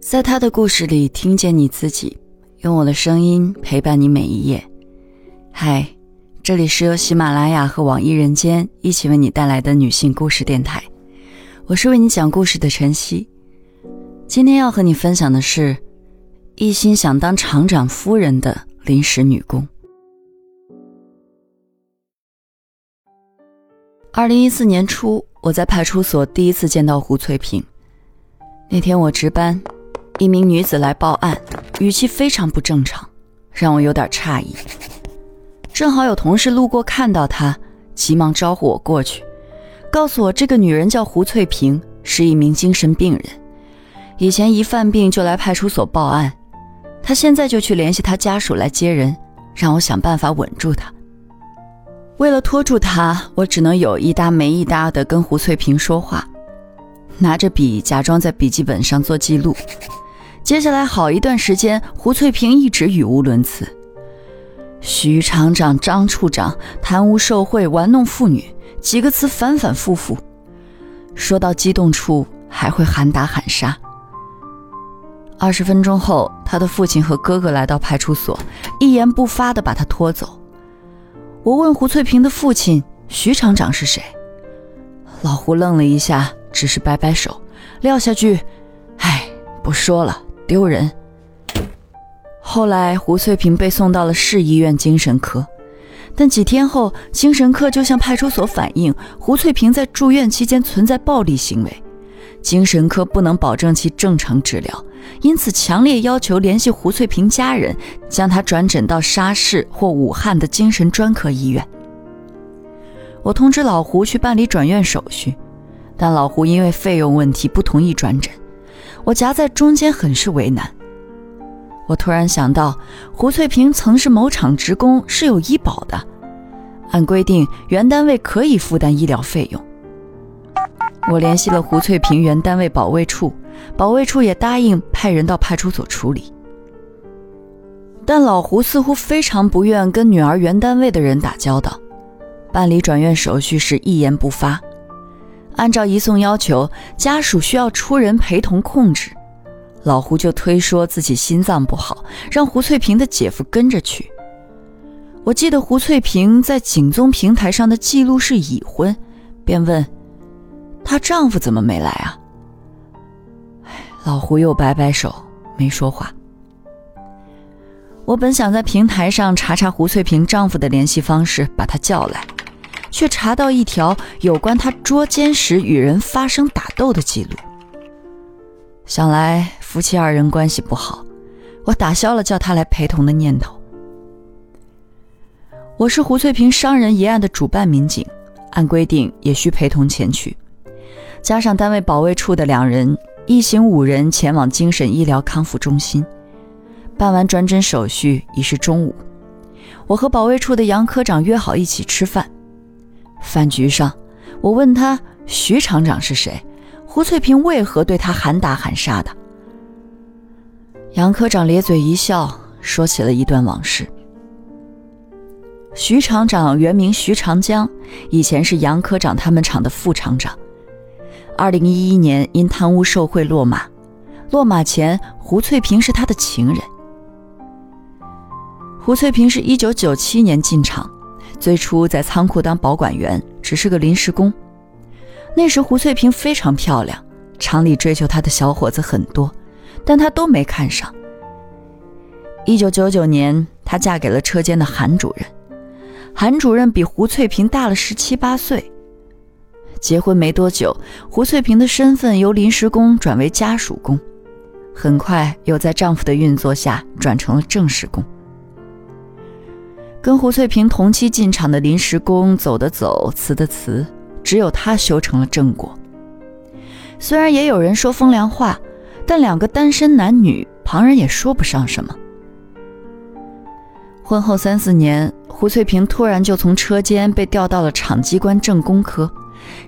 在他的故事里听见你自己，用我的声音陪伴你每一页。嗨，这里是由喜马拉雅和网易人间一起为你带来的女性故事电台，我是为你讲故事的晨曦。今天要和你分享的是，一心想当厂长夫人的临时女工。二零一四年初，我在派出所第一次见到胡翠萍。那天我值班。一名女子来报案，语气非常不正常，让我有点诧异。正好有同事路过看到她，急忙招呼我过去，告诉我这个女人叫胡翠萍，是一名精神病人，以前一犯病就来派出所报案。她现在就去联系她家属来接人，让我想办法稳住她。为了拖住她，我只能有一搭没一搭的跟胡翠萍说话，拿着笔假装在笔记本上做记录。接下来好一段时间，胡翠萍一直语无伦次。徐厂长、张处长贪污受贿、玩弄妇女，几个词反反复复。说到激动处，还会喊打喊杀。二十分钟后，他的父亲和哥哥来到派出所，一言不发地把他拖走。我问胡翠萍的父亲：“徐厂长是谁？”老胡愣了一下，只是摆摆手，撂下句：“唉，不说了。”丢人。后来，胡翠萍被送到了市医院精神科，但几天后，精神科就向派出所反映，胡翠萍在住院期间存在暴力行为，精神科不能保证其正常治疗，因此强烈要求联系胡翠萍家人，将她转诊到沙市或武汉的精神专科医院。我通知老胡去办理转院手续，但老胡因为费用问题不同意转诊。我夹在中间，很是为难。我突然想到，胡翠萍曾是某厂职工，是有医保的，按规定原单位可以负担医疗费用。我联系了胡翠萍原单位保卫处，保卫处也答应派人到派出所处理。但老胡似乎非常不愿跟女儿原单位的人打交道，办理转院手续时一言不发。按照移送要求，家属需要出人陪同控制，老胡就推说自己心脏不好，让胡翠萍的姐夫跟着去。我记得胡翠萍在警综平台上的记录是已婚，便问她丈夫怎么没来啊？老胡又摆摆手，没说话。我本想在平台上查查胡翠萍丈夫的联系方式，把他叫来。却查到一条有关他捉奸时与人发生打斗的记录。想来夫妻二人关系不好，我打消了叫他来陪同的念头。我是胡翠萍伤人一案的主办民警，按规定也需陪同前去，加上单位保卫处的两人，一行五人前往精神医疗康复中心。办完转诊手续已是中午，我和保卫处的杨科长约好一起吃饭。饭局上，我问他徐厂长是谁，胡翠萍为何对他喊打喊杀的。杨科长咧嘴一笑，说起了一段往事。徐厂长原名徐长江，以前是杨科长他们厂的副厂长。二零一一年因贪污受贿落马，落马前胡翠萍是他的情人。胡翠萍是一九九七年进厂。最初在仓库当保管员，只是个临时工。那时胡翠萍非常漂亮，厂里追求她的小伙子很多，但她都没看上。一九九九年，她嫁给了车间的韩主任，韩主任比胡翠萍大了十七八岁。结婚没多久，胡翠萍的身份由临时工转为家属工，很快又在丈夫的运作下转成了正式工。跟胡翠萍同期进厂的临时工走的走，辞的辞，只有她修成了正果。虽然也有人说风凉话，但两个单身男女，旁人也说不上什么。婚后三四年，胡翠萍突然就从车间被调到了厂机关政工科，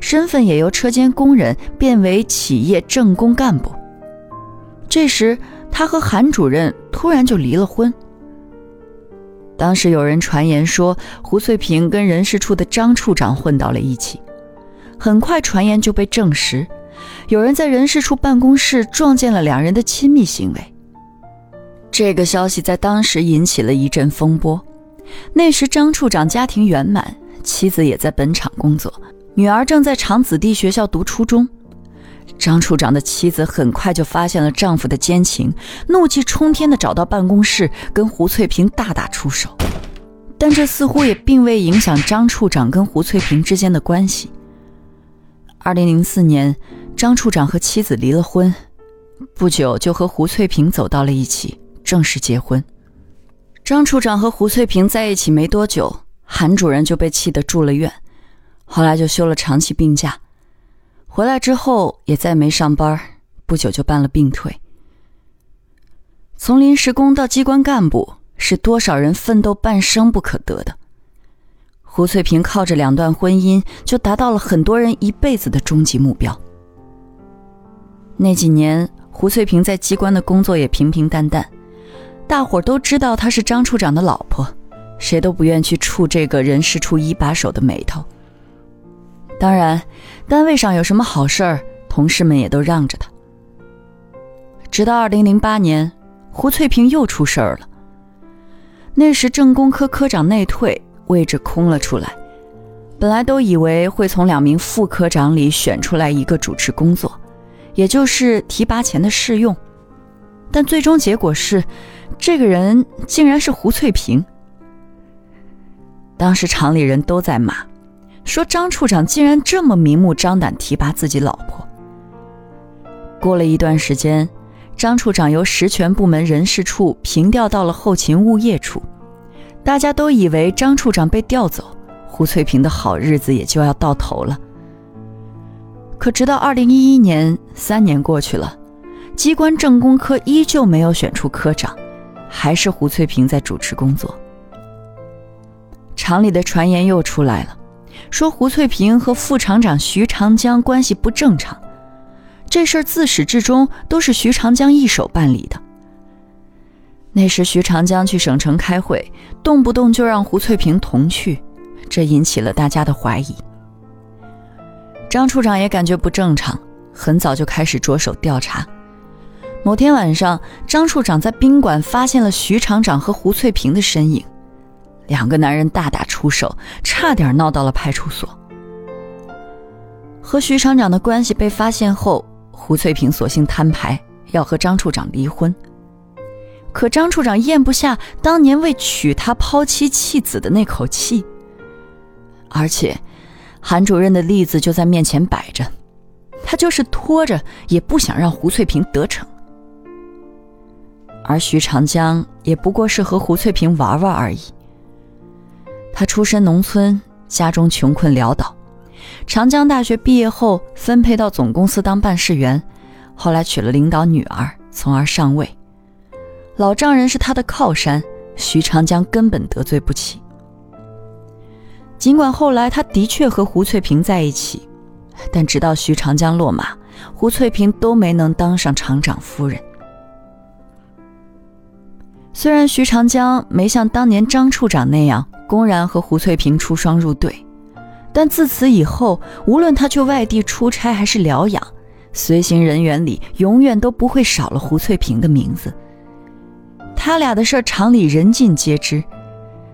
身份也由车间工人变为企业政工干部。这时，她和韩主任突然就离了婚。当时有人传言说胡翠萍跟人事处的张处长混到了一起，很快传言就被证实，有人在人事处办公室撞见了两人的亲密行为。这个消息在当时引起了一阵风波。那时张处长家庭圆满，妻子也在本厂工作，女儿正在厂子弟学校读初中。张处长的妻子很快就发现了丈夫的奸情，怒气冲天的找到办公室，跟胡翠萍大打出手。但这似乎也并未影响张处长跟胡翠萍之间的关系。二零零四年，张处长和妻子离了婚，不久就和胡翠萍走到了一起。正式结婚，张处长和胡翠萍在一起没多久，韩主任就被气得住了院，后来就休了长期病假，回来之后也再没上班，不久就办了病退。从临时工到机关干部，是多少人奋斗半生不可得的。胡翠萍靠着两段婚姻，就达到了很多人一辈子的终极目标。那几年，胡翠萍在机关的工作也平平淡淡。大伙都知道她是张处长的老婆，谁都不愿去触这个人事处一把手的眉头。当然，单位上有什么好事儿，同事们也都让着他。直到二零零八年，胡翠萍又出事儿了。那时政工科科长内退，位置空了出来，本来都以为会从两名副科长里选出来一个主持工作，也就是提拔前的试用，但最终结果是。这个人竟然是胡翠萍。当时厂里人都在骂，说张处长竟然这么明目张胆提拔自己老婆。过了一段时间，张处长由实权部门人事处平调到了后勤物业处，大家都以为张处长被调走，胡翠萍的好日子也就要到头了。可直到二零一一年，三年过去了，机关政工科依旧没有选出科长。还是胡翠萍在主持工作。厂里的传言又出来了，说胡翠萍和副厂长徐长江关系不正常。这事儿自始至终都是徐长江一手办理的。那时徐长江去省城开会，动不动就让胡翠萍同去，这引起了大家的怀疑。张处长也感觉不正常，很早就开始着手调查。某天晚上，张处长在宾馆发现了徐厂长和胡翠萍的身影，两个男人大打出手，差点闹到了派出所。和徐厂长的关系被发现后，胡翠萍索性摊牌，要和张处长离婚。可张处长咽不下当年为娶她抛妻弃子的那口气，而且韩主任的例子就在面前摆着，他就是拖着也不想让胡翠萍得逞。而徐长江也不过是和胡翠萍玩玩而已。他出身农村，家中穷困潦倒。长江大学毕业后，分配到总公司当办事员，后来娶了领导女儿，从而上位。老丈人是他的靠山，徐长江根本得罪不起。尽管后来他的确和胡翠萍在一起，但直到徐长江落马，胡翠萍都没能当上厂长夫人。虽然徐长江没像当年张处长那样公然和胡翠萍出双入对，但自此以后，无论他去外地出差还是疗养，随行人员里永远都不会少了胡翠萍的名字。他俩的事儿厂里人尽皆知，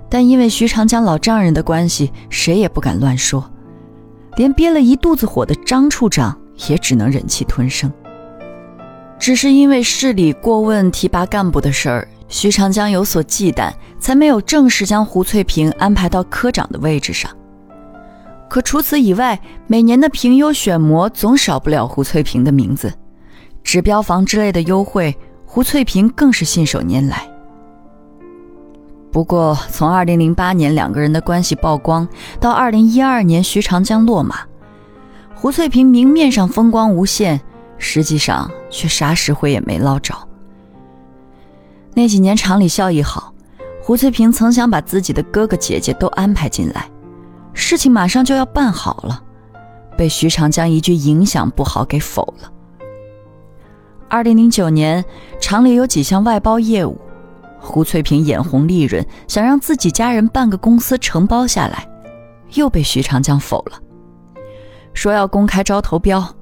但因为徐长江老丈人的关系，谁也不敢乱说，连憋了一肚子火的张处长也只能忍气吞声。只是因为市里过问提拔干部的事儿。徐长江有所忌惮，才没有正式将胡翠萍安排到科长的位置上。可除此以外，每年的评优选模总少不了胡翠萍的名字，指标房之类的优惠，胡翠萍更是信手拈来。不过，从2008年两个人的关系曝光到2012年徐长江落马，胡翠萍明面上风光无限，实际上却啥实惠也没捞着。那几年厂里效益好，胡翠萍曾想把自己的哥哥姐姐都安排进来，事情马上就要办好了，被徐长江一句影响不好给否了。二零零九年，厂里有几项外包业务，胡翠萍眼红利润，想让自己家人办个公司承包下来，又被徐长江否了，说要公开招投标，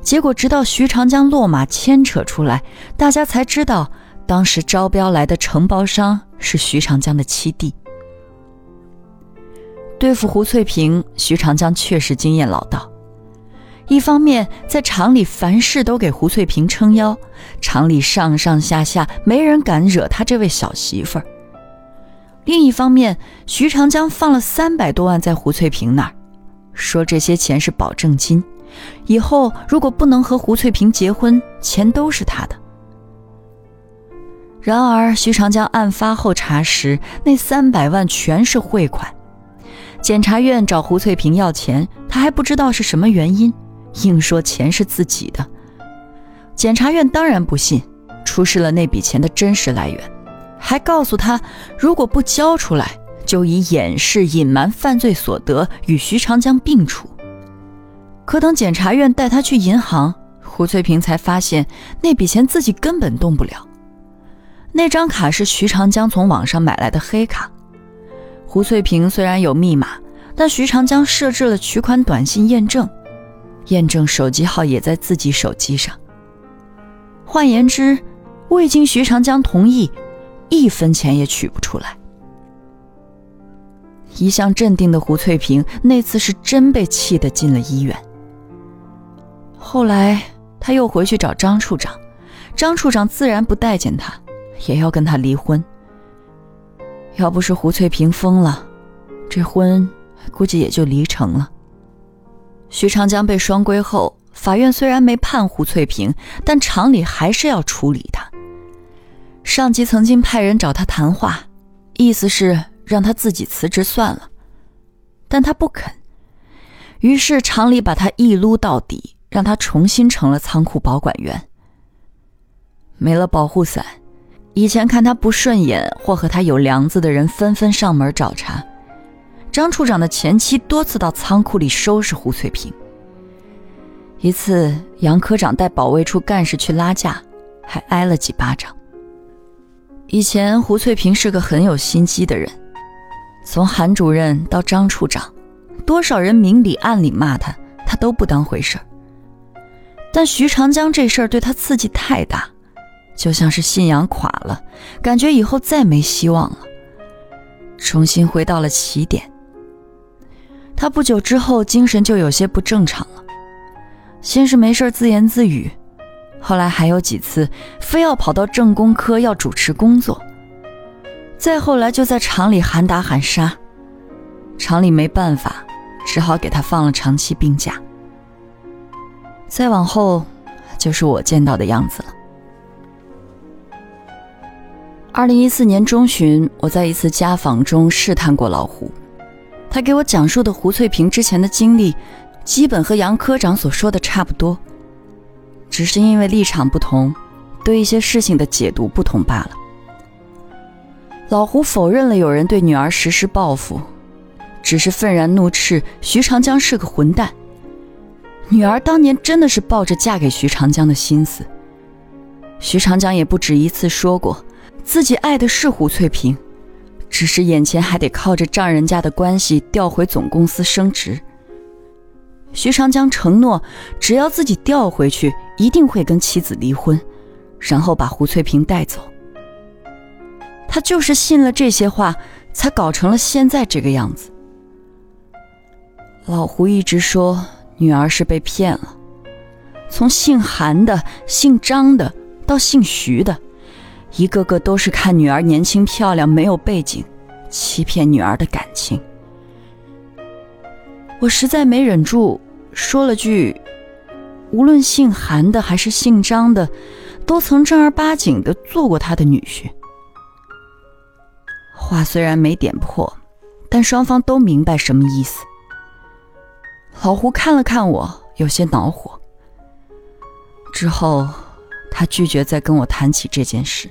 结果直到徐长江落马牵扯出来，大家才知道，当时招标来的承包商是徐长江的七弟。对付胡翠萍，徐长江确实经验老道。一方面在厂里凡事都给胡翠萍撑腰，厂里上上下下没人敢惹他这位小媳妇儿。另一方面，徐长江放了三百多万在胡翠萍那儿，说这些钱是保证金，以后如果不能和胡翠萍结婚，钱都是他的。然而，徐长江案发后查实，那三百万全是汇款。检察院找胡翠萍要钱，他还不知道是什么原因，硬说钱是自己的。检察院当然不信，出示了那笔钱的真实来源。还告诉他，如果不交出来，就以掩饰、隐瞒犯罪所得与徐长江并处。可等检察院带他去银行，胡翠萍才发现那笔钱自己根本动不了。那张卡是徐长江从网上买来的黑卡。胡翠萍虽然有密码，但徐长江设置了取款短信验证，验证手机号也在自己手机上。换言之，未经徐长江同意。一分钱也取不出来。一向镇定的胡翠萍那次是真被气得进了医院。后来他又回去找张处长，张处长自然不待见他，也要跟他离婚。要不是胡翠萍疯了，这婚估计也就离成了。徐长江被双规后，法院虽然没判胡翠萍，但厂里还是要处理他。上级曾经派人找他谈话，意思是让他自己辞职算了，但他不肯。于是厂里把他一撸到底，让他重新成了仓库保管员。没了保护伞，以前看他不顺眼或和他有梁子的人纷纷上门找茬。张处长的前妻多次到仓库里收拾胡翠萍。一次，杨科长带保卫处干事去拉架，还挨了几巴掌。以前胡翠萍是个很有心机的人，从韩主任到张处长，多少人明里暗里骂他，他都不当回事儿。但徐长江这事儿对他刺激太大，就像是信仰垮了，感觉以后再没希望了，重新回到了起点。他不久之后精神就有些不正常了，先是没事自言自语。后来还有几次，非要跑到政工科要主持工作。再后来就在厂里喊打喊杀，厂里没办法，只好给他放了长期病假。再往后，就是我见到的样子了。二零一四年中旬，我在一次家访中试探过老胡，他给我讲述的胡翠萍之前的经历，基本和杨科长所说的差不多。只是因为立场不同，对一些事情的解读不同罢了。老胡否认了有人对女儿实施报复，只是愤然怒斥徐长江是个混蛋。女儿当年真的是抱着嫁给徐长江的心思。徐长江也不止一次说过，自己爱的是胡翠萍，只是眼前还得靠着丈人家的关系调回总公司升职。徐长江承诺，只要自己调回去，一定会跟妻子离婚，然后把胡翠萍带走。他就是信了这些话，才搞成了现在这个样子。老胡一直说女儿是被骗了，从姓韩的、姓张的到姓徐的，一个个都是看女儿年轻漂亮、没有背景，欺骗女儿的感情。我实在没忍住，说了句：“无论姓韩的还是姓张的，都曾正儿八经的做过他的女婿。”话虽然没点破，但双方都明白什么意思。老胡看了看我，有些恼火。之后，他拒绝再跟我谈起这件事。